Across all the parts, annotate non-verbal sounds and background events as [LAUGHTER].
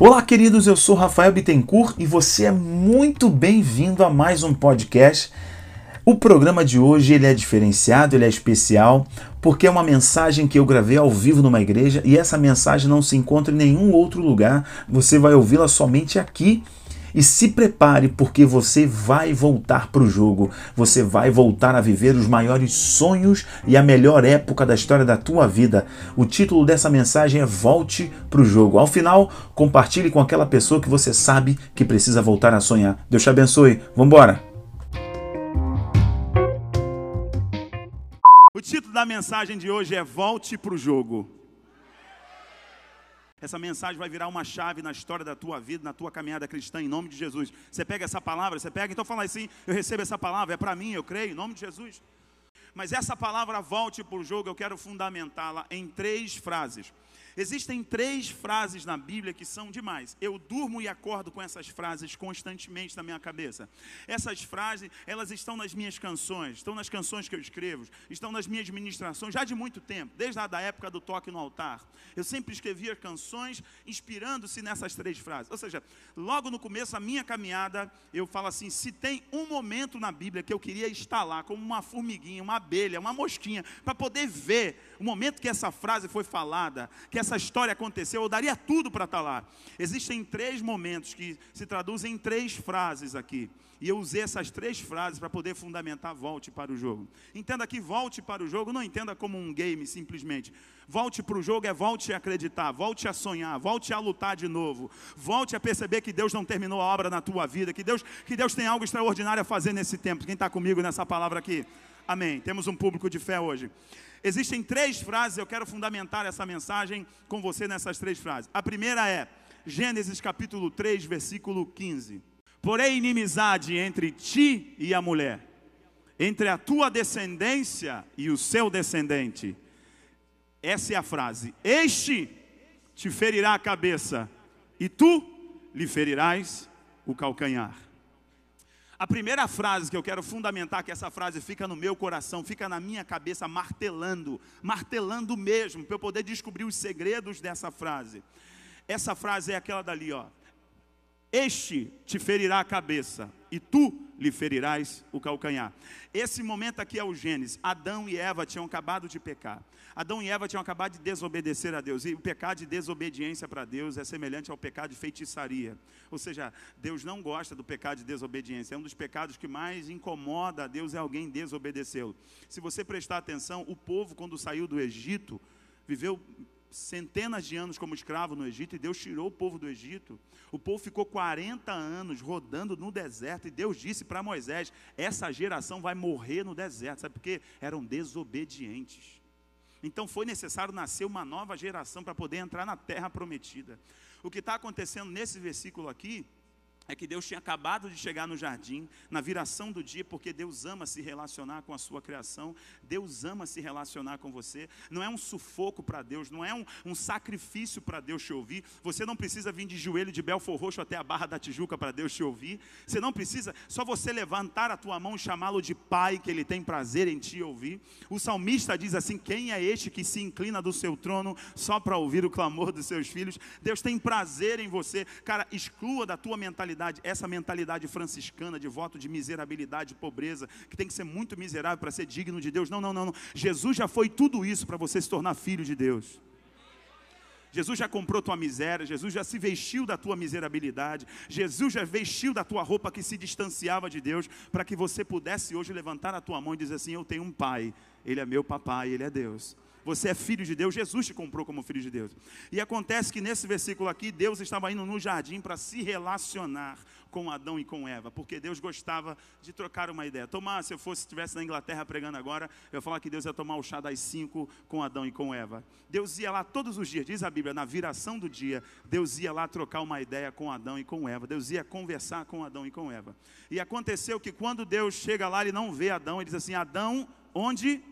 Olá, queridos, eu sou Rafael Bittencourt e você é muito bem-vindo a mais um podcast. O programa de hoje ele é diferenciado, ele é especial, porque é uma mensagem que eu gravei ao vivo numa igreja e essa mensagem não se encontra em nenhum outro lugar. Você vai ouvi-la somente aqui e se prepare, porque você vai voltar para o jogo. Você vai voltar a viver os maiores sonhos e a melhor época da história da tua vida. O título dessa mensagem é Volte para o jogo. Ao final, compartilhe com aquela pessoa que você sabe que precisa voltar a sonhar. Deus te abençoe. Vamos embora! O título da mensagem de hoje é Volte para o jogo. Essa mensagem vai virar uma chave na história da tua vida, na tua caminhada cristã, em nome de Jesus. Você pega essa palavra, você pega, então fala assim: eu recebo essa palavra, é para mim, eu creio, em nome de Jesus. Mas essa palavra volte para o jogo, eu quero fundamentá-la em três frases. Existem três frases na Bíblia que são demais. Eu durmo e acordo com essas frases constantemente na minha cabeça. Essas frases, elas estão nas minhas canções, estão nas canções que eu escrevo, estão nas minhas ministrações já de muito tempo, desde a época do toque no altar. Eu sempre escrevia canções inspirando-se nessas três frases. Ou seja, logo no começo da minha caminhada, eu falo assim: se tem um momento na Bíblia que eu queria estar lá, como uma formiguinha, uma abelha, uma mosquinha, para poder ver o momento que essa frase foi falada, que essa essa história aconteceu, eu daria tudo para estar tá lá. Existem três momentos que se traduzem em três frases aqui. E eu usei essas três frases para poder fundamentar volte para o jogo. Entenda que volte para o jogo, não entenda como um game simplesmente. Volte para o jogo é volte a acreditar, volte a sonhar, volte a lutar de novo. Volte a perceber que Deus não terminou a obra na tua vida, que Deus, que Deus tem algo extraordinário a fazer nesse tempo. Quem está comigo nessa palavra aqui? Amém. Temos um público de fé hoje. Existem três frases, eu quero fundamentar essa mensagem com você nessas três frases. A primeira é Gênesis capítulo 3, versículo 15. Porém, inimizade entre ti e a mulher, entre a tua descendência e o seu descendente. Essa é a frase. Este te ferirá a cabeça, e tu lhe ferirás o calcanhar. A primeira frase que eu quero fundamentar, que essa frase fica no meu coração, fica na minha cabeça, martelando, martelando mesmo, para eu poder descobrir os segredos dessa frase. Essa frase é aquela dali, ó. Este te ferirá a cabeça, e tu lhe ferirás o calcanhar. Esse momento aqui é o Gênesis. Adão e Eva tinham acabado de pecar. Adão e Eva tinham acabado de desobedecer a Deus. E o pecado de desobediência para Deus é semelhante ao pecado de feitiçaria. Ou seja, Deus não gosta do pecado de desobediência. É um dos pecados que mais incomoda a Deus é alguém desobedecê-lo. Se você prestar atenção, o povo, quando saiu do Egito, viveu centenas de anos como escravo no Egito e Deus tirou o povo do Egito. O povo ficou 40 anos rodando no deserto e Deus disse para Moisés: essa geração vai morrer no deserto. Sabe por quê? Eram desobedientes. Então foi necessário nascer uma nova geração para poder entrar na terra prometida. O que está acontecendo nesse versículo aqui é que Deus tinha acabado de chegar no jardim, na viração do dia, porque Deus ama se relacionar com a sua criação, Deus ama se relacionar com você. Não é um sufoco para Deus, não é um, um sacrifício para Deus te ouvir. Você não precisa vir de joelho de Belfor Roxo até a Barra da Tijuca para Deus te ouvir. Você não precisa, só você levantar a tua mão e chamá-lo de Pai, que Ele tem prazer em te ouvir. O salmista diz assim: Quem é este que se inclina do seu trono só para ouvir o clamor dos seus filhos? Deus tem prazer em você. Cara, exclua da tua mentalidade mentalidade, essa mentalidade franciscana de voto de miserabilidade, de pobreza, que tem que ser muito miserável para ser digno de Deus. Não, não, não, não. Jesus já foi tudo isso para você se tornar filho de Deus. Jesus já comprou tua miséria, Jesus já se vestiu da tua miserabilidade, Jesus já vestiu da tua roupa que se distanciava de Deus, para que você pudesse hoje levantar a tua mão e dizer assim: Eu tenho um pai, ele é meu papai, ele é Deus. Você é filho de Deus, Jesus te comprou como filho de Deus. E acontece que nesse versículo aqui, Deus estava indo no jardim para se relacionar com Adão e com Eva, porque Deus gostava de trocar uma ideia. Tomar, se eu fosse estivesse na Inglaterra pregando agora, eu ia falar que Deus ia tomar o chá das cinco com Adão e com Eva. Deus ia lá todos os dias, diz a Bíblia, na viração do dia, Deus ia lá trocar uma ideia com Adão e com Eva. Deus ia conversar com Adão e com Eva. E aconteceu que quando Deus chega lá, ele não vê Adão, ele diz assim: Adão, onde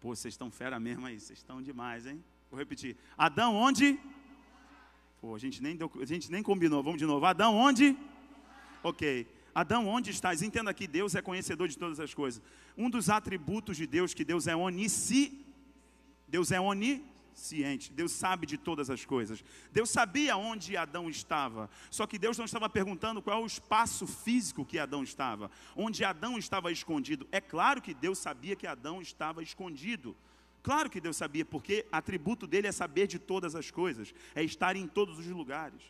Pô, vocês estão fera mesmo aí, vocês estão demais, hein? Vou repetir. Adão, onde? Pô, a gente nem, deu, a gente nem combinou. Vamos de novo. Adão, onde? Ok. Adão, onde estás? Entenda que Deus é conhecedor de todas as coisas. Um dos atributos de Deus, que Deus é onisci, Deus é onisciente Deus sabe de todas as coisas. Deus sabia onde Adão estava. Só que Deus não estava perguntando qual é o espaço físico que Adão estava, onde Adão estava escondido. É claro que Deus sabia que Adão estava escondido. Claro que Deus sabia, porque atributo dele é saber de todas as coisas, é estar em todos os lugares.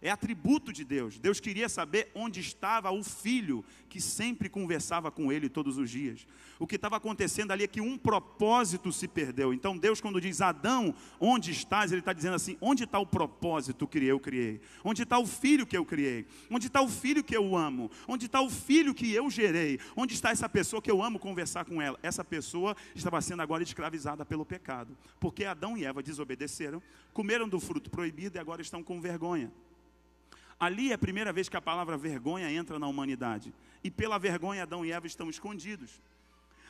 É atributo de Deus. Deus queria saber onde estava o filho que sempre conversava com ele todos os dias. O que estava acontecendo ali é que um propósito se perdeu. Então Deus, quando diz Adão, onde estás? Ele está dizendo assim: onde está o propósito que eu criei? Onde está o filho que eu criei? Onde está o filho que eu amo? Onde está o filho que eu gerei? Onde está essa pessoa que eu amo conversar com ela? Essa pessoa estava sendo agora escravizada pelo pecado. Porque Adão e Eva desobedeceram, comeram do fruto proibido e agora estão com vergonha. Ali é a primeira vez que a palavra vergonha entra na humanidade. E pela vergonha, Adão e Eva estão escondidos.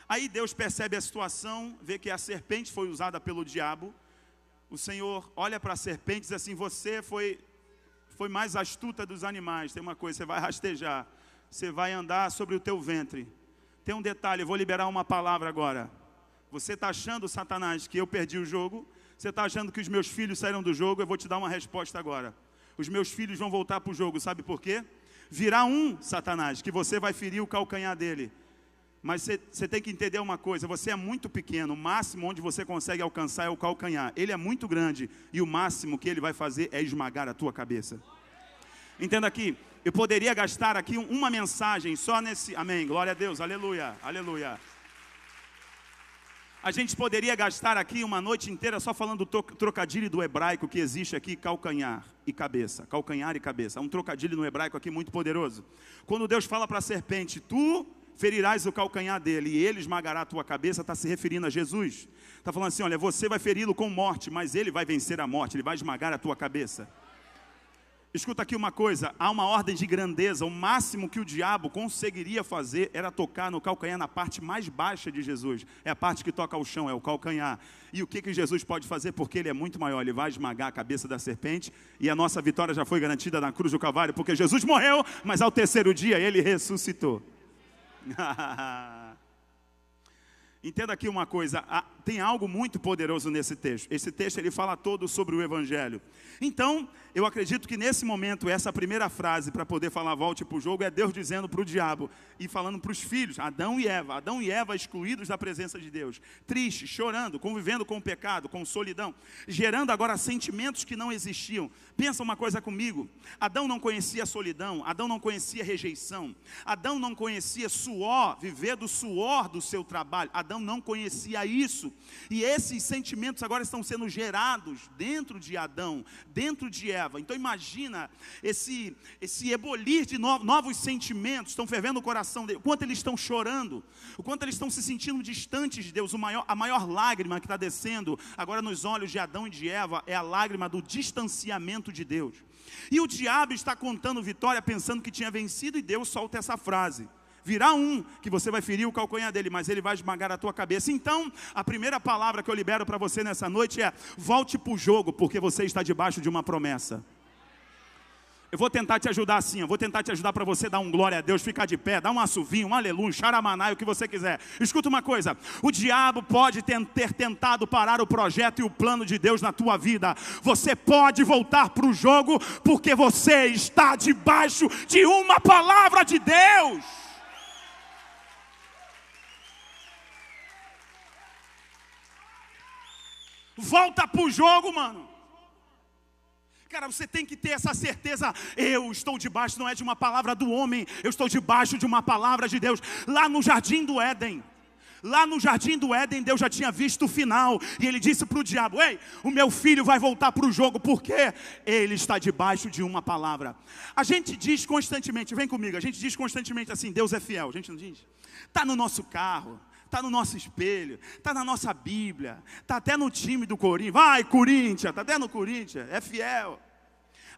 Aí Deus percebe a situação, vê que a serpente foi usada pelo diabo. O Senhor olha para a serpente e diz assim: Você foi, foi mais astuta dos animais. Tem uma coisa, você vai rastejar, você vai andar sobre o teu ventre. Tem um detalhe, eu vou liberar uma palavra agora. Você está achando, Satanás, que eu perdi o jogo? Você está achando que os meus filhos saíram do jogo? Eu vou te dar uma resposta agora os meus filhos vão voltar para o jogo, sabe por quê? Virá um, Satanás, que você vai ferir o calcanhar dele. Mas você tem que entender uma coisa: você é muito pequeno, o máximo onde você consegue alcançar é o calcanhar. Ele é muito grande e o máximo que ele vai fazer é esmagar a tua cabeça. Entenda aqui, eu poderia gastar aqui uma mensagem só nesse. Amém, glória a Deus, aleluia, aleluia. A gente poderia gastar aqui uma noite inteira só falando do trocadilho do hebraico que existe aqui, calcanhar e cabeça. Calcanhar e cabeça. É um trocadilho no hebraico aqui muito poderoso. Quando Deus fala para a serpente, tu ferirás o calcanhar dele e ele esmagará a tua cabeça, está se referindo a Jesus. Está falando assim: olha, você vai feri-lo com morte, mas ele vai vencer a morte, ele vai esmagar a tua cabeça. Escuta aqui uma coisa: há uma ordem de grandeza. O máximo que o diabo conseguiria fazer era tocar no calcanhar, na parte mais baixa de Jesus. É a parte que toca o chão, é o calcanhar. E o que, que Jesus pode fazer? Porque ele é muito maior. Ele vai esmagar a cabeça da serpente. E a nossa vitória já foi garantida na cruz do Calvário, porque Jesus morreu, mas ao terceiro dia ele ressuscitou. [LAUGHS] Entenda aqui uma coisa, tem algo muito poderoso nesse texto. Esse texto ele fala todo sobre o evangelho. Então, eu acredito que nesse momento, essa primeira frase para poder falar volte para o jogo é Deus dizendo para o diabo e falando para os filhos, Adão e Eva, Adão e Eva excluídos da presença de Deus, tristes, chorando, convivendo com o pecado, com solidão, gerando agora sentimentos que não existiam. Pensa uma coisa comigo: Adão não conhecia solidão, Adão não conhecia rejeição, Adão não conhecia suor, viver do suor do seu trabalho, Adão não conhecia isso, e esses sentimentos agora estão sendo gerados dentro de Adão, dentro de Eva. Então imagina esse, esse ebolir de novos sentimentos, estão fervendo o coração dele, o quanto eles estão chorando, o quanto eles estão se sentindo distantes de Deus. Maior, a maior lágrima que está descendo agora nos olhos de Adão e de Eva é a lágrima do distanciamento de Deus. E o diabo está contando vitória, pensando que tinha vencido, e Deus solta essa frase. Virá um que você vai ferir o calcanhar dele, mas ele vai esmagar a tua cabeça. Então, a primeira palavra que eu libero para você nessa noite é: volte para o jogo, porque você está debaixo de uma promessa. Eu vou tentar te ajudar assim, eu vou tentar te ajudar para você dar um glória a Deus, ficar de pé, dar um assobinho, um aleluia, um xaramanai, o que você quiser. Escuta uma coisa: o diabo pode ter tentado parar o projeto e o plano de Deus na tua vida. Você pode voltar para o jogo, porque você está debaixo de uma palavra de Deus. Volta para o jogo, mano. Cara, você tem que ter essa certeza. Eu estou debaixo, não é de uma palavra do homem, eu estou debaixo de uma palavra de Deus. Lá no jardim do Éden, lá no jardim do Éden, Deus já tinha visto o final. E ele disse para o diabo: Ei, o meu filho vai voltar para o jogo, porque ele está debaixo de uma palavra. A gente diz constantemente, vem comigo, a gente diz constantemente assim: Deus é fiel. A gente não diz? Está no nosso carro está no nosso espelho, está na nossa Bíblia, está até no time do Corinthians. Vai, Corinthians, está até no Corinthians, é fiel.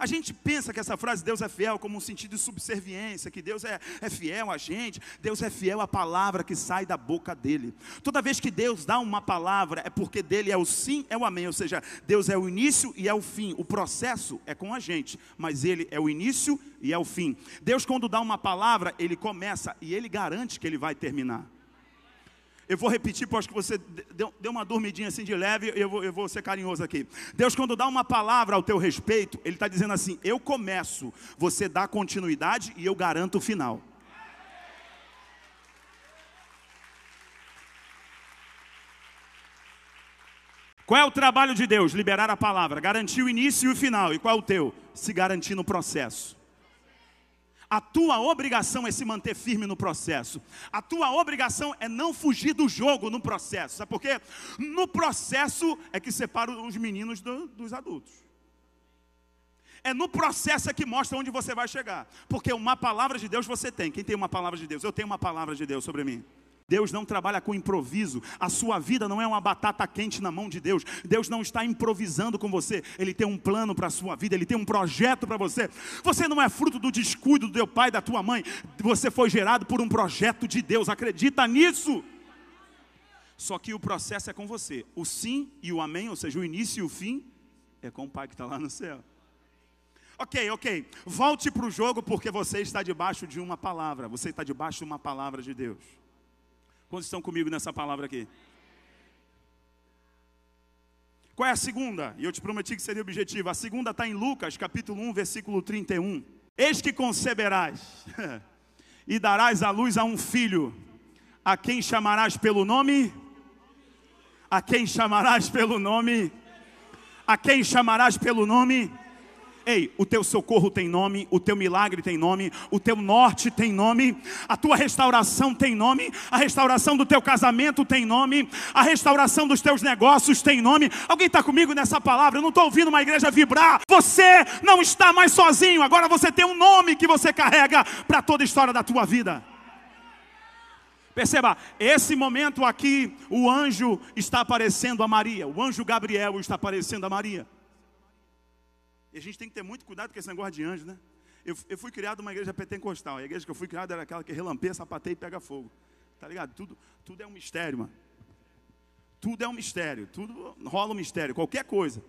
A gente pensa que essa frase Deus é fiel como um sentido de subserviência, que Deus é, é fiel a gente, Deus é fiel à palavra que sai da boca dele. Toda vez que Deus dá uma palavra, é porque dele é o sim, é o amém, ou seja, Deus é o início e é o fim. O processo é com a gente, mas ele é o início e é o fim. Deus, quando dá uma palavra, ele começa e ele garante que ele vai terminar. Eu vou repetir, porque acho que você deu, deu, uma dormidinha assim de leve, eu vou, eu vou ser carinhoso aqui. Deus, quando dá uma palavra ao teu respeito, Ele está dizendo assim: eu começo, você dá continuidade e eu garanto o final. Qual é o trabalho de Deus? Liberar a palavra, garantir o início e o final. E qual é o teu? Se garantir no processo. A tua obrigação é se manter firme no processo. A tua obrigação é não fugir do jogo no processo. Sabe por quê? No processo é que separa os meninos do, dos adultos. É no processo é que mostra onde você vai chegar. Porque uma palavra de Deus você tem. Quem tem uma palavra de Deus? Eu tenho uma palavra de Deus sobre mim. Deus não trabalha com improviso. A sua vida não é uma batata quente na mão de Deus. Deus não está improvisando com você. Ele tem um plano para a sua vida, ele tem um projeto para você. Você não é fruto do descuido do teu pai, da tua mãe. Você foi gerado por um projeto de Deus. Acredita nisso. Só que o processo é com você. O sim e o amém, ou seja, o início e o fim, é com o pai que está lá no céu. Ok, ok. Volte para o jogo porque você está debaixo de uma palavra. Você está debaixo de uma palavra de Deus. Quantos estão comigo nessa palavra aqui? Qual é a segunda? E eu te prometi que seria objetivo. A segunda está em Lucas, capítulo 1, versículo 31. Eis que conceberás [LAUGHS] e darás à luz a um filho, a quem chamarás pelo nome? A quem chamarás pelo nome? A quem chamarás pelo nome? Ei, o teu socorro tem nome, o teu milagre tem nome, o teu norte tem nome, a tua restauração tem nome, a restauração do teu casamento tem nome, a restauração dos teus negócios tem nome. Alguém está comigo nessa palavra? Eu não estou ouvindo uma igreja vibrar. Você não está mais sozinho, agora você tem um nome que você carrega para toda a história da tua vida. Perceba, esse momento aqui, o anjo está aparecendo a Maria, o anjo Gabriel está aparecendo a Maria. E a gente tem que ter muito cuidado com esse negócio de anjo, né? Eu, eu fui criado numa igreja pentecostal. A igreja que eu fui criado era aquela que relampeia, sapateia e pega fogo. Tá ligado? Tudo, tudo é um mistério, mano. Tudo é um mistério. Tudo rola um mistério. Qualquer coisa.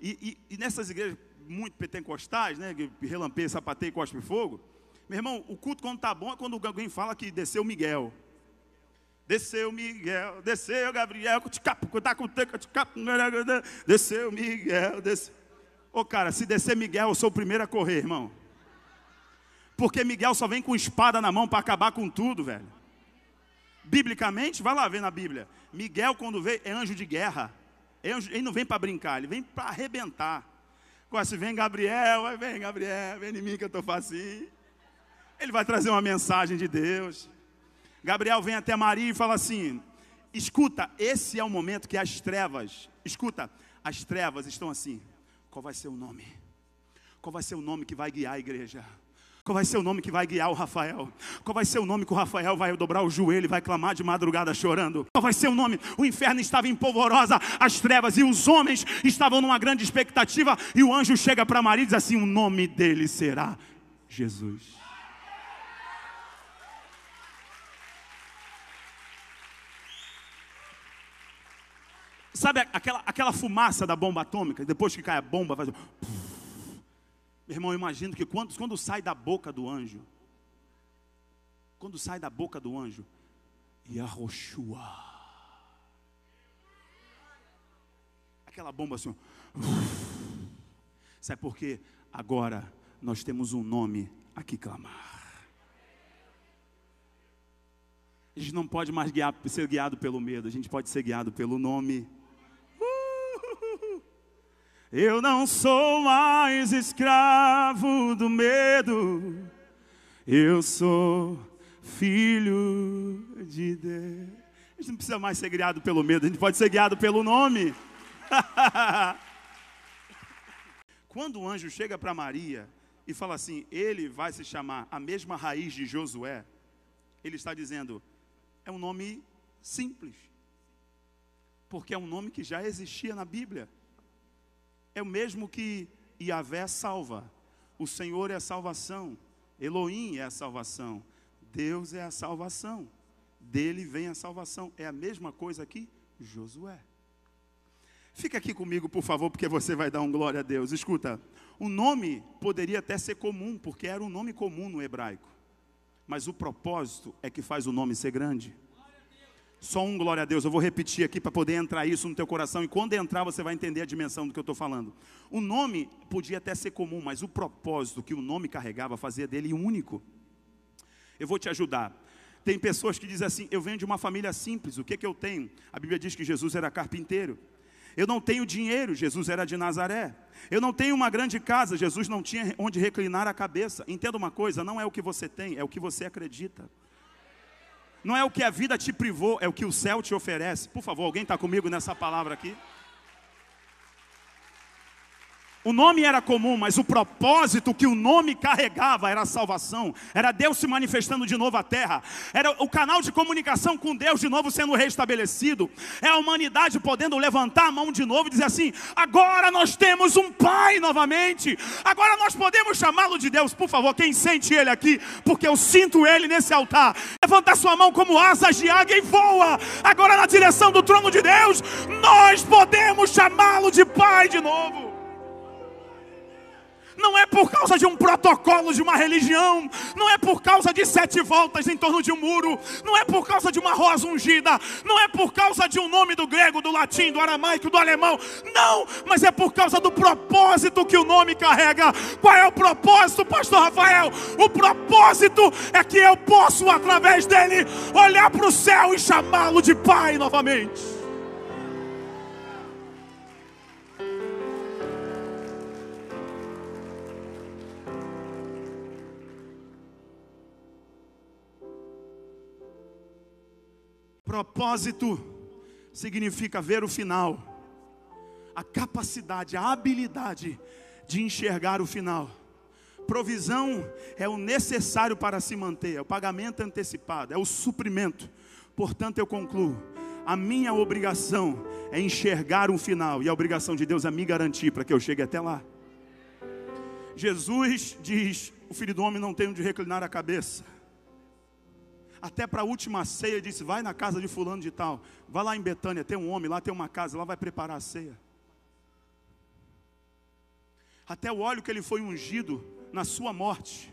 E, e, e nessas igrejas muito pentecostais, né? Que relampeia, sapateia e cospe fogo. Meu irmão, o culto quando tá bom é quando alguém fala que desceu Miguel. Desceu Miguel, desceu Gabriel, desceu Miguel, desceu. Ô oh, cara, se descer Miguel, eu sou o primeiro a correr, irmão. Porque Miguel só vem com espada na mão para acabar com tudo, velho. Biblicamente, vai lá ver na Bíblia. Miguel, quando veio, é anjo de guerra. É ele não vem para brincar, ele vem para arrebentar. Agora, se vem Gabriel, vem Gabriel, vem em mim que eu estou facinho. Ele vai trazer uma mensagem de Deus. Gabriel vem até Maria e fala assim: escuta, esse é o momento que as trevas, escuta, as trevas estão assim. Qual vai ser o nome? Qual vai ser o nome que vai guiar a igreja? Qual vai ser o nome que vai guiar o Rafael? Qual vai ser o nome que o Rafael vai dobrar o joelho e vai clamar de madrugada chorando? Qual vai ser o nome? O inferno estava em polvorosa, as trevas, e os homens estavam numa grande expectativa. E o anjo chega para Maria e diz assim: O nome dele será Jesus. Sabe aquela, aquela fumaça da bomba atômica? Depois que cai a bomba, faz. Meu irmão, eu imagino que quando, quando sai da boca do anjo, quando sai da boca do anjo, Yahoshua. Aquela bomba assim. Sabe por quê? Agora nós temos um nome a que clamar. A gente não pode mais guiar, ser guiado pelo medo, a gente pode ser guiado pelo nome. Eu não sou mais escravo do medo, eu sou filho de Deus. A gente não precisa mais ser guiado pelo medo, a gente pode ser guiado pelo nome. [LAUGHS] Quando o anjo chega para Maria e fala assim: ele vai se chamar a mesma raiz de Josué, ele está dizendo: é um nome simples, porque é um nome que já existia na Bíblia é o mesmo que Yahvé salva. O Senhor é a salvação. Elohim é a salvação. Deus é a salvação. Dele vem a salvação. É a mesma coisa aqui, Josué. Fica aqui comigo, por favor, porque você vai dar um glória a Deus. Escuta, o nome poderia até ser comum, porque era um nome comum no hebraico. Mas o propósito é que faz o nome ser grande. Só um glória a Deus. Eu vou repetir aqui para poder entrar isso no teu coração. E quando entrar, você vai entender a dimensão do que eu estou falando. O nome podia até ser comum, mas o propósito que o nome carregava fazia dele único. Eu vou te ajudar. Tem pessoas que dizem assim: Eu venho de uma família simples, o que, que eu tenho? A Bíblia diz que Jesus era carpinteiro. Eu não tenho dinheiro, Jesus era de Nazaré. Eu não tenho uma grande casa, Jesus não tinha onde reclinar a cabeça. Entenda uma coisa: não é o que você tem, é o que você acredita. Não é o que a vida te privou, é o que o céu te oferece. Por favor, alguém está comigo nessa palavra aqui? O nome era comum, mas o propósito que o nome carregava era a salvação, era Deus se manifestando de novo à terra, era o canal de comunicação com Deus de novo sendo restabelecido, é a humanidade podendo levantar a mão de novo e dizer assim: agora nós temos um Pai novamente, agora nós podemos chamá-lo de Deus. Por favor, quem sente Ele aqui, porque eu sinto Ele nesse altar, levanta sua mão como asas de águia e voa, agora na direção do trono de Deus, nós podemos chamá-lo de Pai de novo não é por causa de um protocolo de uma religião, não é por causa de sete voltas em torno de um muro, não é por causa de uma rosa ungida, não é por causa de um nome do grego, do latim, do aramaico, do alemão, não, mas é por causa do propósito que o nome carrega. Qual é o propósito, Pastor Rafael? O propósito é que eu posso, através dele, olhar para o céu e chamá-lo de Pai novamente. Propósito significa ver o final, a capacidade, a habilidade de enxergar o final. Provisão é o necessário para se manter, é o pagamento antecipado, é o suprimento. Portanto, eu concluo: a minha obrigação é enxergar um final, e a obrigação de Deus é me garantir para que eu chegue até lá. Jesus diz: O filho do homem não tem onde reclinar a cabeça até para a última ceia, disse: Vai na casa de Fulano de Tal, vai lá em Betânia, tem um homem lá, tem uma casa, lá vai preparar a ceia. Até o óleo que ele foi ungido na sua morte,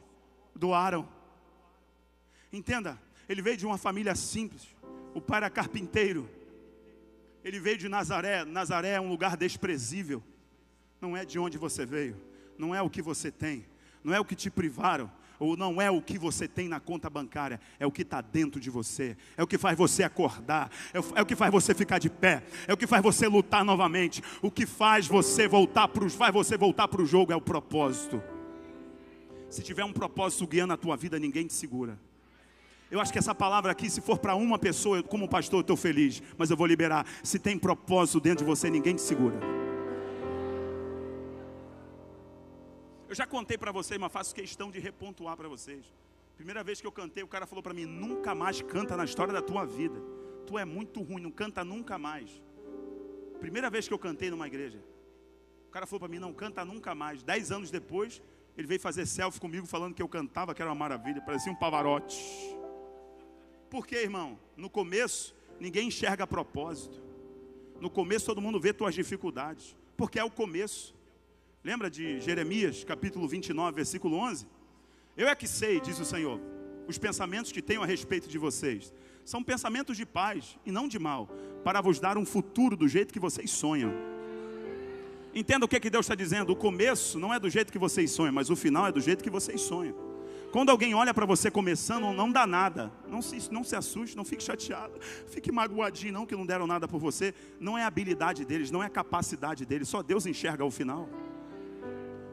doaram. Entenda, ele veio de uma família simples, o pai era carpinteiro, ele veio de Nazaré, Nazaré é um lugar desprezível, não é de onde você veio, não é o que você tem, não é o que te privaram, ou não é o que você tem na conta bancária, é o que está dentro de você, é o que faz você acordar, é o, é o, que faz você ficar de pé, é o que faz você lutar novamente, o que faz você voltar para faz você voltar para o jogo é o propósito. Se tiver um propósito guiando a tua vida, ninguém te segura. Eu acho que essa palavra aqui, se for para uma pessoa, como pastor, eu estou feliz, mas eu vou liberar. Se tem propósito dentro de você, ninguém te segura. Eu já contei para vocês, mas faço questão de repontuar para vocês. Primeira vez que eu cantei, o cara falou para mim: nunca mais canta na história da tua vida. Tu é muito ruim, não canta nunca mais. Primeira vez que eu cantei numa igreja. O cara falou para mim: não canta nunca mais. Dez anos depois, ele veio fazer selfie comigo falando que eu cantava, que era uma maravilha, parecia um pavarote. Por quê, irmão? No começo, ninguém enxerga propósito. No começo, todo mundo vê tuas dificuldades. Porque é o começo. Lembra de Jeremias, capítulo 29, versículo 11? Eu é que sei, diz o Senhor, os pensamentos que tenho a respeito de vocês. São pensamentos de paz e não de mal, para vos dar um futuro do jeito que vocês sonham. Entenda o que, é que Deus está dizendo: o começo não é do jeito que vocês sonham, mas o final é do jeito que vocês sonham. Quando alguém olha para você começando, não dá nada. Não se, não se assuste, não fique chateado, [LAUGHS] fique magoadinho, não que não deram nada por você. Não é habilidade deles, não é capacidade deles, só Deus enxerga o final.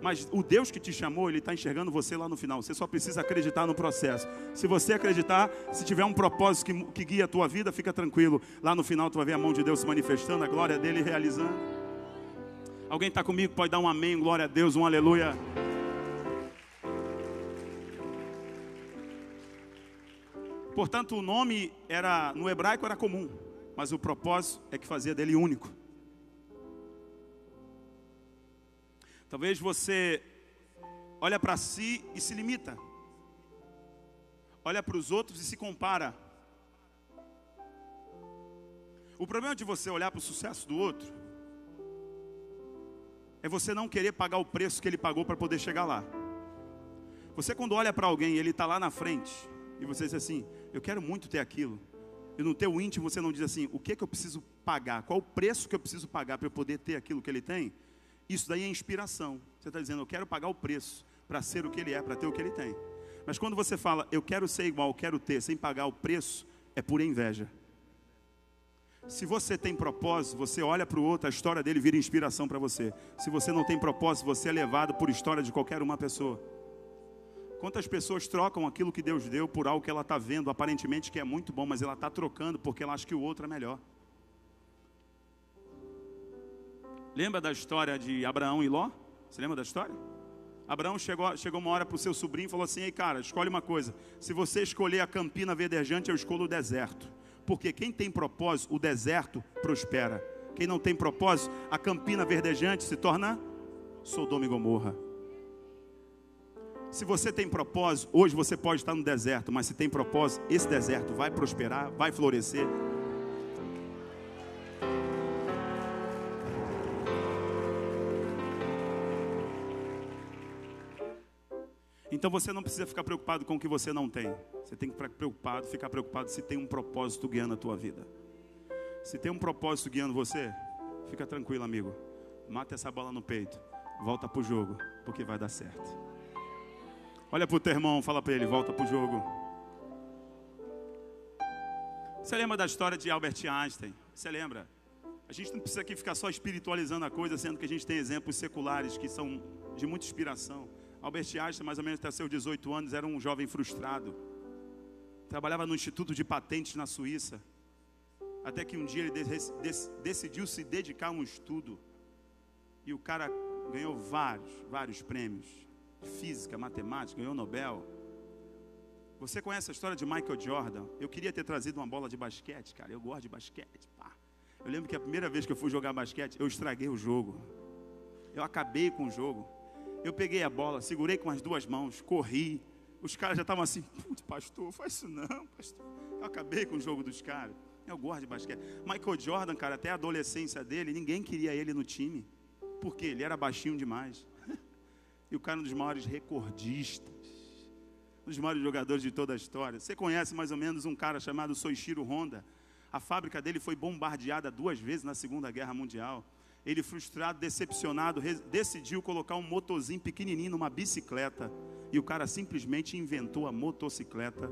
Mas o Deus que te chamou, Ele está enxergando você lá no final. Você só precisa acreditar no processo. Se você acreditar, se tiver um propósito que, que guia a tua vida, fica tranquilo. Lá no final tu vai ver a mão de Deus se manifestando, a glória dele realizando. Alguém está comigo? Pode dar um amém, glória a Deus, um aleluia. Portanto, o nome era no hebraico era comum, mas o propósito é que fazia dele único. Talvez você olha para si e se limita. Olha para os outros e se compara. O problema de você olhar para o sucesso do outro é você não querer pagar o preço que ele pagou para poder chegar lá. Você quando olha para alguém e ele está lá na frente e você diz assim, eu quero muito ter aquilo. e no teu íntimo você não diz assim, o que, que eu preciso pagar? Qual o preço que eu preciso pagar para eu poder ter aquilo que ele tem? Isso daí é inspiração. Você está dizendo, eu quero pagar o preço para ser o que ele é, para ter o que ele tem. Mas quando você fala, eu quero ser igual, quero ter, sem pagar o preço, é pura inveja. Se você tem propósito, você olha para o outro, a história dele vira inspiração para você. Se você não tem propósito, você é levado por história de qualquer uma pessoa. Quantas pessoas trocam aquilo que Deus deu por algo que ela está vendo, aparentemente que é muito bom, mas ela está trocando porque ela acha que o outro é melhor. Lembra da história de Abraão e Ló? Você lembra da história? Abraão chegou, chegou uma hora para o seu sobrinho e falou assim: Ei, cara, escolhe uma coisa. Se você escolher a campina verdejante, eu escolho o deserto. Porque quem tem propósito, o deserto prospera. Quem não tem propósito, a campina verdejante se torna Sodoma e Gomorra. Se você tem propósito, hoje você pode estar no deserto, mas se tem propósito, esse deserto vai prosperar, vai florescer. Então você não precisa ficar preocupado com o que você não tem. Você tem que ficar preocupado, ficar preocupado se tem um propósito guiando a tua vida. Se tem um propósito guiando você, fica tranquilo, amigo. Mata essa bola no peito. Volta pro jogo, porque vai dar certo. Olha para o teu irmão, fala para ele, volta para o jogo. Você lembra da história de Albert Einstein? Você lembra? A gente não precisa aqui ficar só espiritualizando a coisa, sendo que a gente tem exemplos seculares que são de muita inspiração. Albert Einstein, mais ou menos até seus 18 anos, era um jovem frustrado. Trabalhava no Instituto de Patentes na Suíça. Até que um dia ele decidiu se dedicar a um estudo. E o cara ganhou vários, vários prêmios física, matemática, ganhou Nobel. Você conhece a história de Michael Jordan? Eu queria ter trazido uma bola de basquete, cara. Eu gosto de basquete. Pá. Eu lembro que a primeira vez que eu fui jogar basquete, eu estraguei o jogo. Eu acabei com o jogo. Eu peguei a bola, segurei com as duas mãos, corri. Os caras já estavam assim, putz, pastor, faz isso não, pastor. Eu acabei com o jogo dos caras. Eu gosto de basquete. Michael Jordan, cara, até a adolescência dele, ninguém queria ele no time. Porque ele era baixinho demais. [LAUGHS] E o cara é um dos maiores recordistas, um dos maiores jogadores de toda a história. Você conhece mais ou menos um cara chamado Soichiro Honda? A fábrica dele foi bombardeada duas vezes na Segunda Guerra Mundial. Ele, frustrado, decepcionado, decidiu colocar um motorzinho pequenininho numa bicicleta. E o cara simplesmente inventou a motocicleta.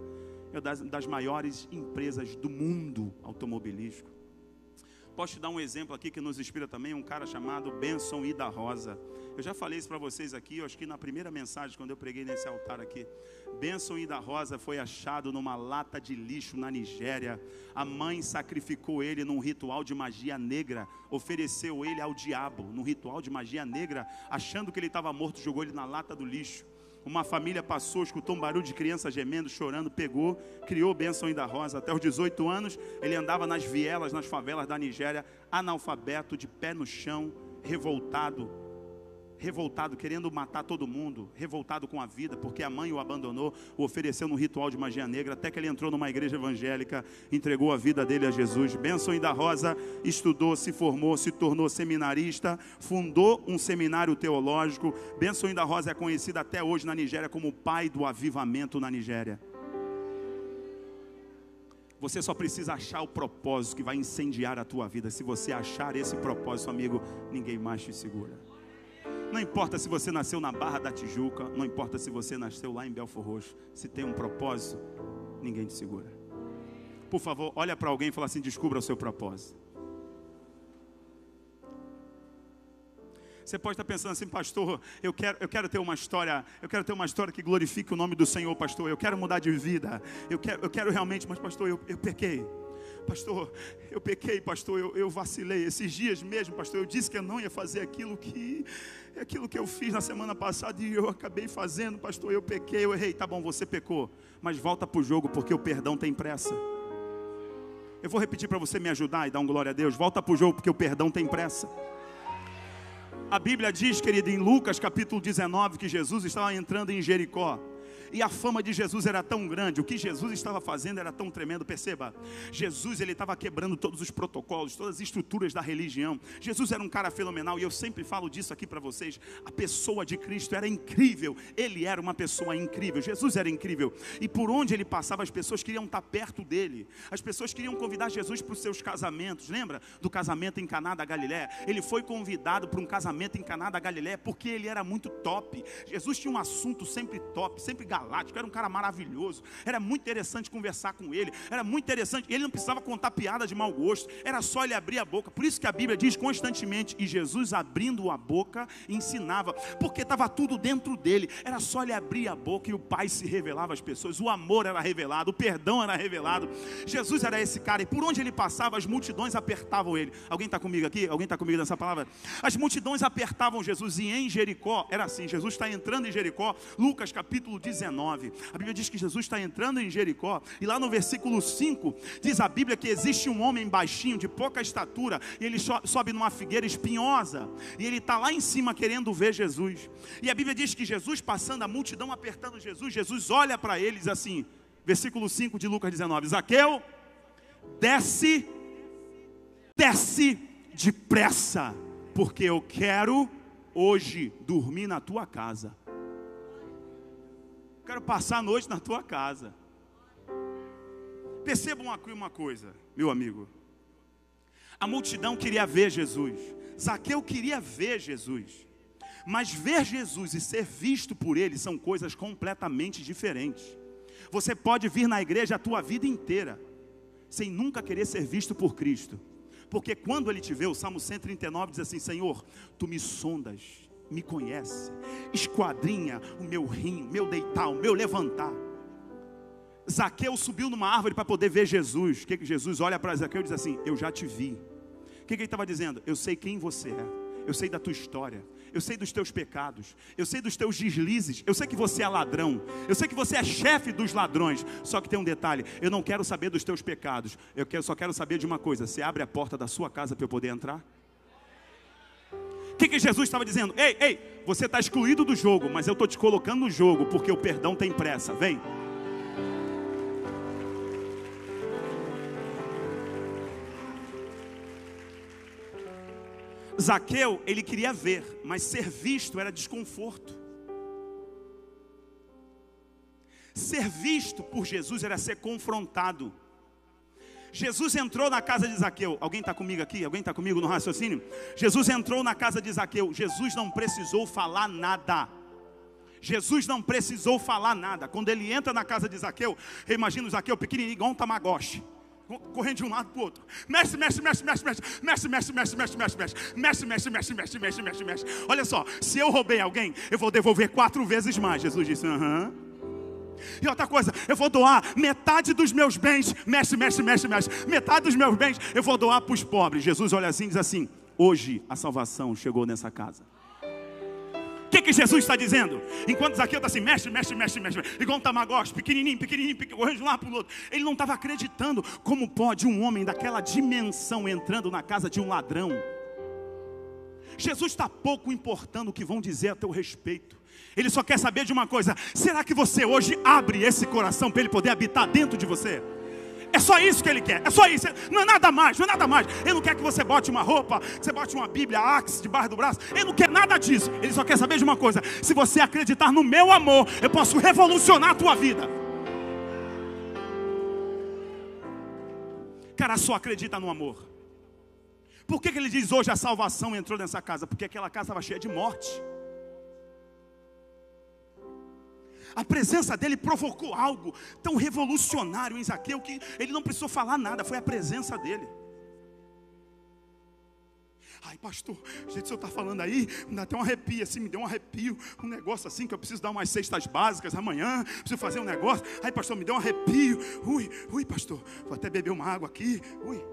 É das, das maiores empresas do mundo automobilístico. Posso te dar um exemplo aqui que nos inspira também, um cara chamado Benson Ida Rosa. Eu já falei isso para vocês aqui, eu acho que na primeira mensagem, quando eu preguei nesse altar aqui. Benson Ida Rosa foi achado numa lata de lixo na Nigéria. A mãe sacrificou ele num ritual de magia negra, ofereceu ele ao diabo, num ritual de magia negra, achando que ele estava morto, jogou ele na lata do lixo. Uma família passou, escutou um barulho de criança gemendo, chorando, pegou, criou Benção da Rosa. Até os 18 anos, ele andava nas vielas, nas favelas da Nigéria, analfabeto, de pé no chão, revoltado, revoltado, querendo matar todo mundo, revoltado com a vida, porque a mãe o abandonou, o ofereceu no ritual de magia negra, até que ele entrou numa igreja evangélica, entregou a vida dele a Jesus. Benção da Rosa estudou, se formou, se tornou seminarista, fundou um seminário teológico. Benção da Rosa é conhecido até hoje na Nigéria como o pai do avivamento na Nigéria. Você só precisa achar o propósito que vai incendiar a tua vida. Se você achar esse propósito, amigo, ninguém mais te segura. Não importa se você nasceu na Barra da Tijuca, não importa se você nasceu lá em Belfor Roxo, se tem um propósito, ninguém te segura. Por favor, olha para alguém e fala assim: descubra o seu propósito. Você pode estar pensando assim, pastor, eu quero, eu quero ter uma história, eu quero ter uma história que glorifique o nome do Senhor, pastor. Eu quero mudar de vida. Eu quero, eu quero realmente, mas pastor, eu, eu pequei. Pastor, eu pequei, pastor, eu, eu vacilei. Esses dias mesmo, pastor, eu disse que eu não ia fazer aquilo que aquilo que eu fiz na semana passada e eu acabei fazendo, pastor. Eu pequei, eu errei. Tá bom, você pecou, mas volta para o jogo porque o perdão tem pressa. Eu vou repetir para você me ajudar e dar um glória a Deus. Volta para o jogo porque o perdão tem pressa. A Bíblia diz, querido, em Lucas capítulo 19, que Jesus estava entrando em Jericó. E a fama de Jesus era tão grande, o que Jesus estava fazendo era tão tremendo. Perceba, Jesus ele estava quebrando todos os protocolos, todas as estruturas da religião. Jesus era um cara fenomenal e eu sempre falo disso aqui para vocês. A pessoa de Cristo era incrível. Ele era uma pessoa incrível. Jesus era incrível. E por onde ele passava, as pessoas queriam estar perto dele. As pessoas queriam convidar Jesus para os seus casamentos. Lembra do casamento em Caná da Galiléia? Ele foi convidado para um casamento em Caná da Galiléia porque ele era muito top. Jesus tinha um assunto sempre top, sempre galáctico, era um cara maravilhoso. Era muito interessante conversar com ele. Era muito interessante. Ele não precisava contar piada de mau gosto. Era só ele abrir a boca. Por isso que a Bíblia diz constantemente e Jesus abrindo a boca ensinava, porque estava tudo dentro dele. Era só ele abrir a boca e o Pai se revelava às pessoas. O amor era revelado, o perdão era revelado. Jesus era esse cara e por onde ele passava as multidões apertavam ele. Alguém está comigo aqui? Alguém está comigo nessa palavra? As multidões apertavam Jesus e em Jericó era assim. Jesus está entrando em Jericó. Lucas capítulo 19. A Bíblia diz que Jesus está entrando em Jericó e lá no versículo 5 diz a Bíblia que existe um homem baixinho de pouca estatura e ele sobe numa figueira espinhosa e ele está lá em cima querendo ver Jesus. E a Bíblia diz que Jesus passando a multidão apertando Jesus, Jesus olha para eles assim, versículo 5 de Lucas 19: Zaqueu, desce, desce depressa, porque eu quero hoje dormir na tua casa. Quero passar a noite na tua casa. Percebam uma coisa, meu amigo. A multidão queria ver Jesus. Zaqueu queria ver Jesus. Mas ver Jesus e ser visto por ele são coisas completamente diferentes. Você pode vir na igreja a tua vida inteira sem nunca querer ser visto por Cristo. Porque quando ele te vê, o Salmo 139 diz assim: Senhor, tu me sondas, me conhece, esquadrinha o meu rim, o meu deitar, o meu levantar. Zaqueu subiu numa árvore para poder ver Jesus. O que, que Jesus olha para Zaqueu e diz assim: Eu já te vi. O que, que ele estava dizendo? Eu sei quem você é, eu sei da tua história, eu sei dos teus pecados, eu sei dos teus deslizes, eu sei que você é ladrão, eu sei que você é chefe dos ladrões. Só que tem um detalhe: eu não quero saber dos teus pecados, eu só quero saber de uma coisa: você abre a porta da sua casa para eu poder entrar? O que, que Jesus estava dizendo? Ei, ei, você está excluído do jogo, mas eu estou te colocando no jogo, porque o perdão tem pressa. Vem. Zaqueu, ele queria ver, mas ser visto era desconforto. Ser visto por Jesus era ser confrontado. Jesus entrou na casa de Zaqueu. Alguém está comigo aqui? Alguém está comigo no raciocínio? Jesus entrou na casa de Zaqueu. Jesus não precisou falar nada. Jesus não precisou falar nada. Quando ele entra na casa de Zaqueu, eu imagino Zaqueu pequenininho, igual um tamagotchi correndo de um lado para o outro. Mexe, mexe, mexe, mexe, mexe, mexe, mexe, mexe, mexe, mexe, mexe, mexe, mexe, mexe, mexe, mexe, mexe, mexe. Olha só, se eu roubei alguém, eu vou devolver quatro vezes mais. Jesus disse, aham. E outra coisa, eu vou doar metade dos meus bens, mexe, mexe, mexe, mexe, metade dos meus bens, eu vou doar para os pobres. Jesus olha assim e diz assim: hoje a salvação chegou nessa casa. O que, que Jesus está dizendo? Enquanto Zaqueu está assim, mexe, mexe, mexe, mexe, igual um tamagotchi, pequenininho, pequenininho, pequenininho, correndo de um lado para o outro. Ele não estava acreditando como pode um homem daquela dimensão entrando na casa de um ladrão. Jesus está pouco importando o que vão dizer a teu respeito. Ele só quer saber de uma coisa: será que você hoje abre esse coração para ele poder habitar dentro de você? É só isso que ele quer. É só isso. Não é nada mais. Não é nada mais. Ele não quer que você bote uma roupa, que você bote uma Bíblia Axe debaixo do braço. Ele não quer nada disso. Ele só quer saber de uma coisa: se você acreditar no meu amor, eu posso revolucionar a tua vida. Cara, só acredita no amor. Por que, que ele diz hoje a salvação entrou nessa casa? Porque aquela casa estava cheia de morte. A presença dele provocou algo tão revolucionário em Zaqueu que ele não precisou falar nada, foi a presença dele. Ai, pastor, o que o senhor está falando aí, me dá até um arrepio, assim, me deu um arrepio, um negócio assim, que eu preciso dar umas cestas básicas amanhã, preciso fazer um negócio. Ai, pastor, me deu um arrepio. Ui, ui, pastor, vou até beber uma água aqui. Ui.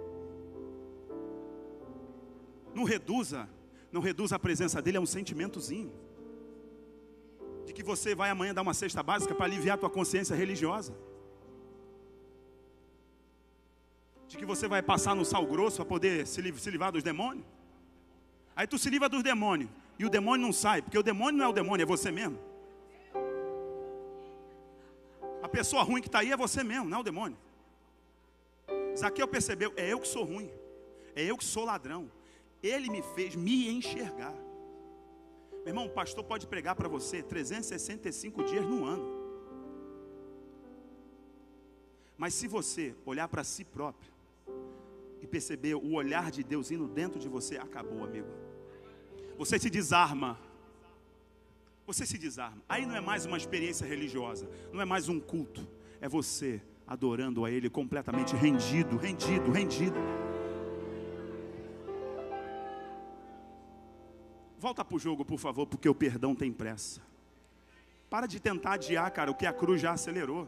Não reduza, não reduza a presença dele a um sentimentozinho de que você vai amanhã dar uma cesta básica para aliviar a tua consciência religiosa. De que você vai passar no sal grosso para poder se, livrar dos demônios. Aí tu se livra dos demônios. E o demônio não sai, porque o demônio não é o demônio, é você mesmo. A pessoa ruim que está aí é você mesmo, não é o demônio. Zaqueu percebeu, é eu que sou ruim, é eu que sou ladrão. Ele me fez me enxergar. Meu irmão, o pastor pode pregar para você 365 dias no ano. Mas se você olhar para si próprio e perceber o olhar de Deus indo dentro de você, acabou, amigo. Você se desarma. Você se desarma. Aí não é mais uma experiência religiosa, não é mais um culto. É você adorando a Ele completamente rendido, rendido, rendido. Volta para o jogo, por favor, porque o perdão tem pressa. Para de tentar adiar, cara, o que a cruz já acelerou.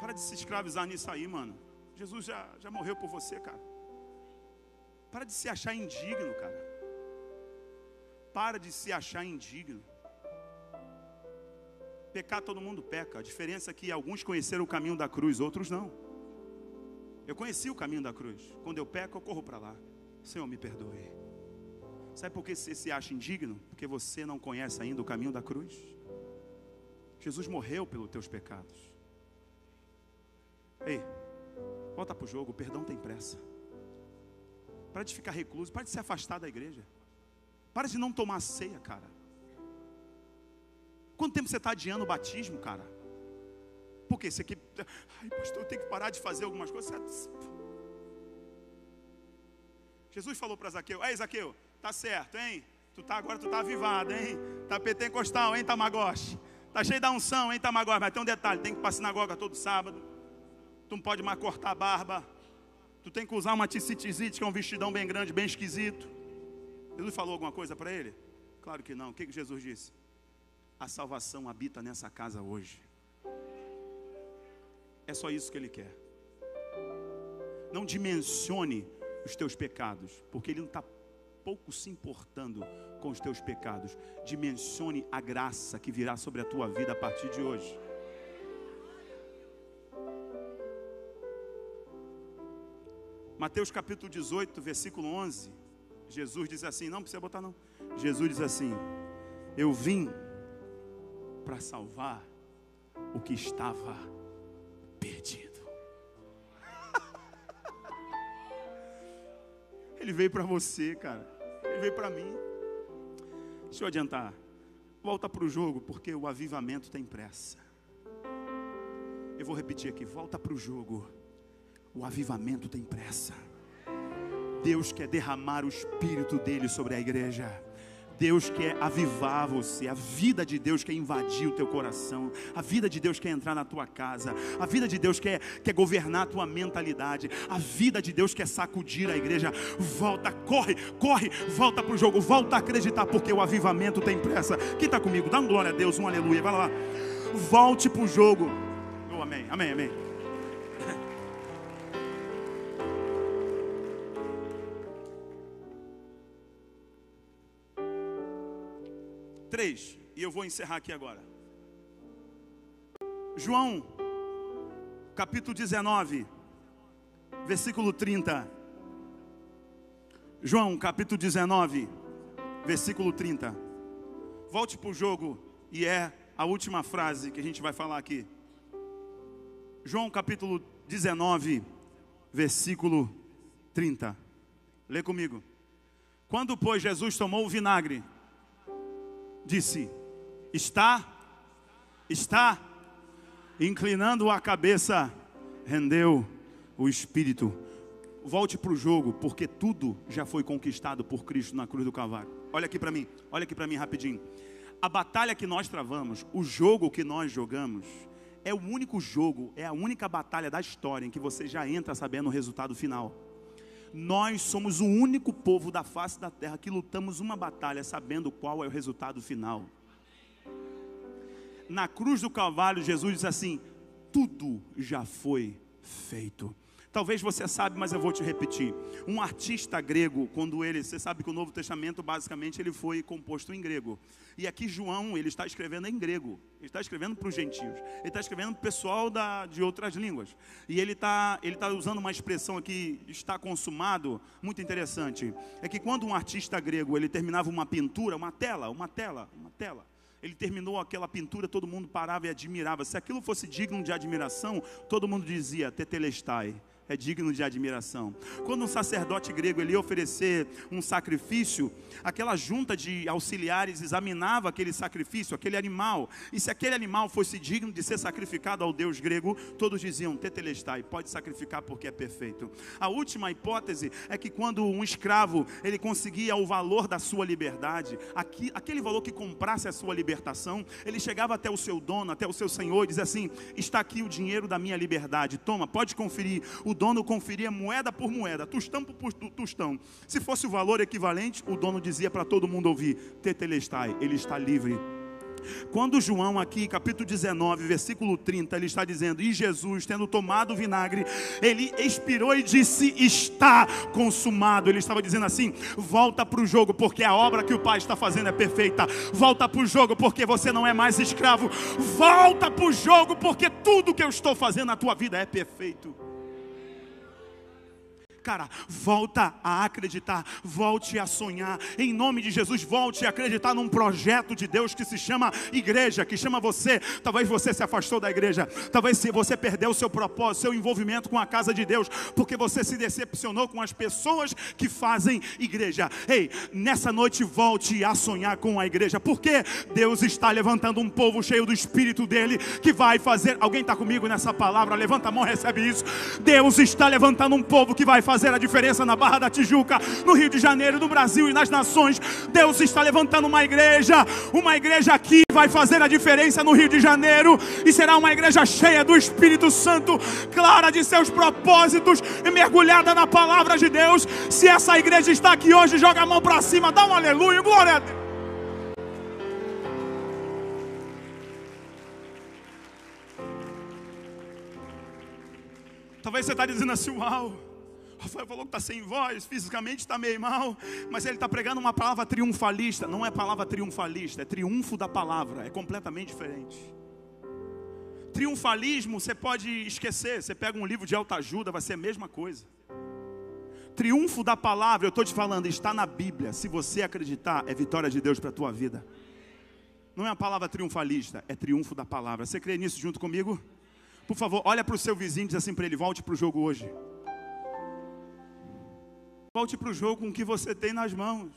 Para de se escravizar nisso aí, mano. Jesus já, já morreu por você, cara. Para de se achar indigno, cara. Para de se achar indigno. Pecar todo mundo peca. A diferença é que alguns conheceram o caminho da cruz, outros não. Eu conheci o caminho da cruz. Quando eu peco, eu corro para lá. Senhor, me perdoe. Sabe por que você se acha indigno? Porque você não conhece ainda o caminho da cruz. Jesus morreu pelos teus pecados. Ei, volta para o jogo, o perdão tem pressa. Para de ficar recluso, para de se afastar da igreja. Para de não tomar ceia, cara. Quanto tempo você está adiando o batismo, cara? Porque você que. Ai, pastor, eu tenho que parar de fazer algumas coisas. Jesus falou para Zaqueu: Ei, Zaqueu, tá certo, hein? Tu tá agora, tu tá avivado, hein? Tá pentecostal, hein, Tamagoste? Tá cheio da unção, hein, Tamagoste? Mas tem um detalhe: tem que ir para a sinagoga todo sábado. Tu não pode mais cortar a barba. Tu tem que usar uma tissitizite, que é um vestidão bem grande, bem esquisito. Jesus falou alguma coisa para ele? Claro que não. O que, que Jesus disse? A salvação habita nessa casa hoje. É só isso que Ele quer. Não dimensione os teus pecados, porque Ele não está pouco se importando com os teus pecados. Dimensione a graça que virá sobre a tua vida a partir de hoje. Mateus capítulo 18, versículo 11. Jesus diz assim: não precisa botar, não. Jesus diz assim: Eu vim para salvar o que estava perdido. [LAUGHS] Ele veio para você, cara. Ele veio para mim. Deixa eu adiantar. Volta para o jogo, porque o avivamento tem pressa. Eu vou repetir aqui: volta para o jogo. O avivamento tem pressa. Deus quer derramar o espírito dele sobre a igreja. Deus quer avivar você, a vida de Deus quer invadir o teu coração, a vida de Deus quer entrar na tua casa, a vida de Deus quer, quer governar a tua mentalidade, a vida de Deus quer sacudir a igreja. Volta, corre, corre, volta para o jogo, volta a acreditar, porque o avivamento tem pressa. Quem está comigo? Dá um glória a Deus, um aleluia, vai lá. Volte para o jogo. Oh, amém, amém, amém. Três, e eu vou encerrar aqui agora. João, capítulo 19, versículo 30. João, capítulo 19, versículo 30. Volte para o jogo, e é a última frase que a gente vai falar aqui. João, capítulo 19, versículo 30. Lê comigo. Quando, pois, Jesus tomou o vinagre, disse: Está, está, inclinando a cabeça, rendeu o espírito. Volte para o jogo, porque tudo já foi conquistado por Cristo na cruz do Calvário. Olha aqui para mim, olha aqui para mim rapidinho. A batalha que nós travamos, o jogo que nós jogamos, é o único jogo, é a única batalha da história em que você já entra sabendo o resultado final. Nós somos o único povo da face da terra que lutamos uma batalha sabendo qual é o resultado final. Na cruz do Calvário, Jesus disse assim: tudo já foi feito. Talvez você sabe, mas eu vou te repetir. Um artista grego, quando ele, você sabe que o Novo Testamento basicamente ele foi composto em grego. E aqui João, ele está escrevendo em grego. Ele está escrevendo para os gentios. Ele está escrevendo para o pessoal da, de outras línguas. E ele está, ele está usando uma expressão aqui, está consumado, muito interessante. É que quando um artista grego, ele terminava uma pintura, uma tela, uma tela, uma tela. Ele terminou aquela pintura, todo mundo parava e admirava. Se aquilo fosse digno de admiração, todo mundo dizia, tetelestai é digno de admiração. Quando um sacerdote grego ele ia oferecer um sacrifício, aquela junta de auxiliares examinava aquele sacrifício, aquele animal, e se aquele animal fosse digno de ser sacrificado ao deus grego, todos diziam: Tetelestai, pode sacrificar porque é perfeito. A última hipótese é que quando um escravo ele conseguia o valor da sua liberdade, aquele valor que comprasse a sua libertação, ele chegava até o seu dono, até o seu senhor e dizia assim: Está aqui o dinheiro da minha liberdade, toma, pode conferir. O dono conferia moeda por moeda, tostão por tostão. Se fosse o valor equivalente, o dono dizia para todo mundo ouvir: Tetelestai, ele está livre quando João, aqui, capítulo 19, versículo 30, ele está dizendo: E Jesus, tendo tomado o vinagre, ele expirou e disse: Está consumado. Ele estava dizendo assim: Volta para o jogo, porque a obra que o Pai está fazendo é perfeita. Volta para o jogo, porque você não é mais escravo. Volta para o jogo, porque tudo que eu estou fazendo na tua vida é perfeito cara, volta a acreditar, volte a sonhar. Em nome de Jesus, volte a acreditar num projeto de Deus que se chama igreja, que chama você. Talvez você se afastou da igreja, talvez você perdeu o seu propósito, seu envolvimento com a casa de Deus, porque você se decepcionou com as pessoas que fazem igreja. Ei, nessa noite volte a sonhar com a igreja, porque Deus está levantando um povo cheio do Espírito dele que vai fazer. Alguém está comigo nessa palavra? Levanta a mão, recebe isso. Deus está levantando um povo que vai fazer fazer a diferença na Barra da Tijuca, no Rio de Janeiro, no Brasil e nas nações. Deus está levantando uma igreja, uma igreja aqui vai fazer a diferença no Rio de Janeiro e será uma igreja cheia do Espírito Santo, clara de seus propósitos e mergulhada na palavra de Deus. Se essa igreja está aqui hoje, joga a mão para cima, dá um aleluia, glória a Deus. Talvez você está dizendo assim, uau. Rafael falou que está sem voz, fisicamente está meio mal, mas ele está pregando uma palavra triunfalista. Não é palavra triunfalista, é triunfo da palavra, é completamente diferente. Triunfalismo você pode esquecer, você pega um livro de alta ajuda, vai ser a mesma coisa. Triunfo da palavra, eu estou te falando, está na Bíblia. Se você acreditar, é vitória de Deus para a tua vida. Não é uma palavra triunfalista, é triunfo da palavra. Você crê nisso junto comigo? Por favor, olha para o seu vizinho e diz assim para ele: volte para o jogo hoje. Volte para o jogo com o que você tem nas mãos.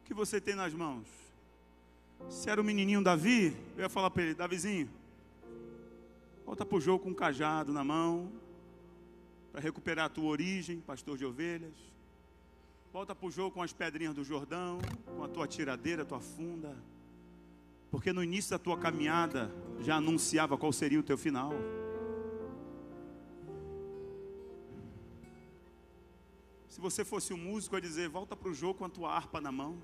O que você tem nas mãos? Se era o menininho Davi, eu ia falar para ele: Davizinho, volta para o jogo com um cajado na mão, para recuperar a tua origem, pastor de ovelhas. Volta para o jogo com as pedrinhas do Jordão, com a tua tiradeira, a tua funda. Porque no início da tua caminhada já anunciava qual seria o teu final. Se você fosse um músico, ia dizer: volta para o jogo com a tua harpa na mão.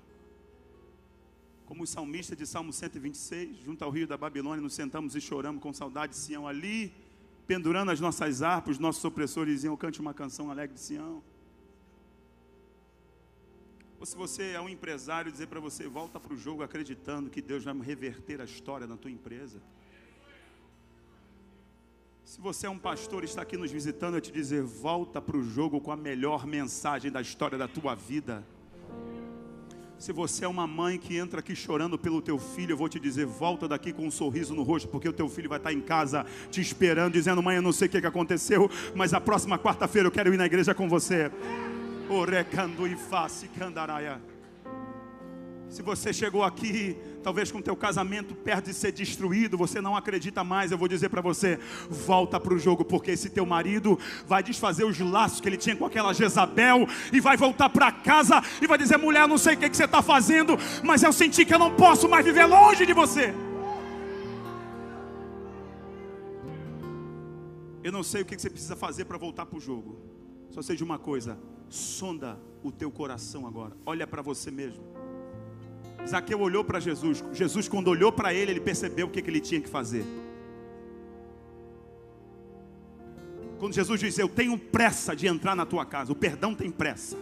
Como o salmista de Salmo 126, junto ao rio da Babilônia, nos sentamos e choramos com saudade de Sião ali, pendurando as nossas harpas, os nossos opressores diziam: cante uma canção alegre de Sião. Ou se você é um empresário, dizer para você: volta para o jogo acreditando que Deus vai reverter a história na tua empresa. Se você é um pastor e está aqui nos visitando, eu te dizer, volta para o jogo com a melhor mensagem da história da tua vida. Se você é uma mãe que entra aqui chorando pelo teu filho, eu vou te dizer, volta daqui com um sorriso no rosto, porque o teu filho vai estar em casa te esperando, dizendo, mãe, eu não sei o que aconteceu, mas a próxima quarta-feira eu quero ir na igreja com você. Orecando e face candaraia. Se você chegou aqui, talvez com teu casamento perto de ser destruído, você não acredita mais, eu vou dizer para você, volta para o jogo, porque esse teu marido vai desfazer os laços que ele tinha com aquela Jezabel e vai voltar para casa e vai dizer, mulher, não sei o que, que você está fazendo, mas eu senti que eu não posso mais viver longe de você. Eu não sei o que você precisa fazer para voltar para o jogo. Só sei de uma coisa: sonda o teu coração agora. Olha para você mesmo. Zaqueu olhou para Jesus. Jesus, quando olhou para ele, ele percebeu o que, que ele tinha que fazer. Quando Jesus diz, Eu tenho pressa de entrar na tua casa, o perdão tem pressa.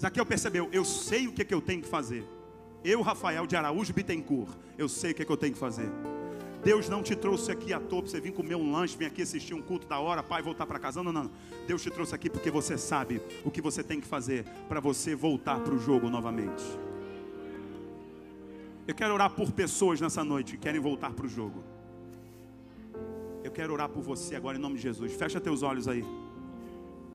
Zaqueu percebeu, eu sei o que, que eu tenho que fazer. Eu, Rafael de Araújo Bittencourt, eu sei o que, que eu tenho que fazer. Deus não te trouxe aqui à toa para você vir comer um lanche, vir aqui assistir um culto da hora, pai, voltar para casa. Não, não, não. Deus te trouxe aqui porque você sabe o que você tem que fazer para você voltar para o jogo novamente. Eu quero orar por pessoas nessa noite que querem voltar para o jogo. Eu quero orar por você agora em nome de Jesus. Fecha teus olhos aí.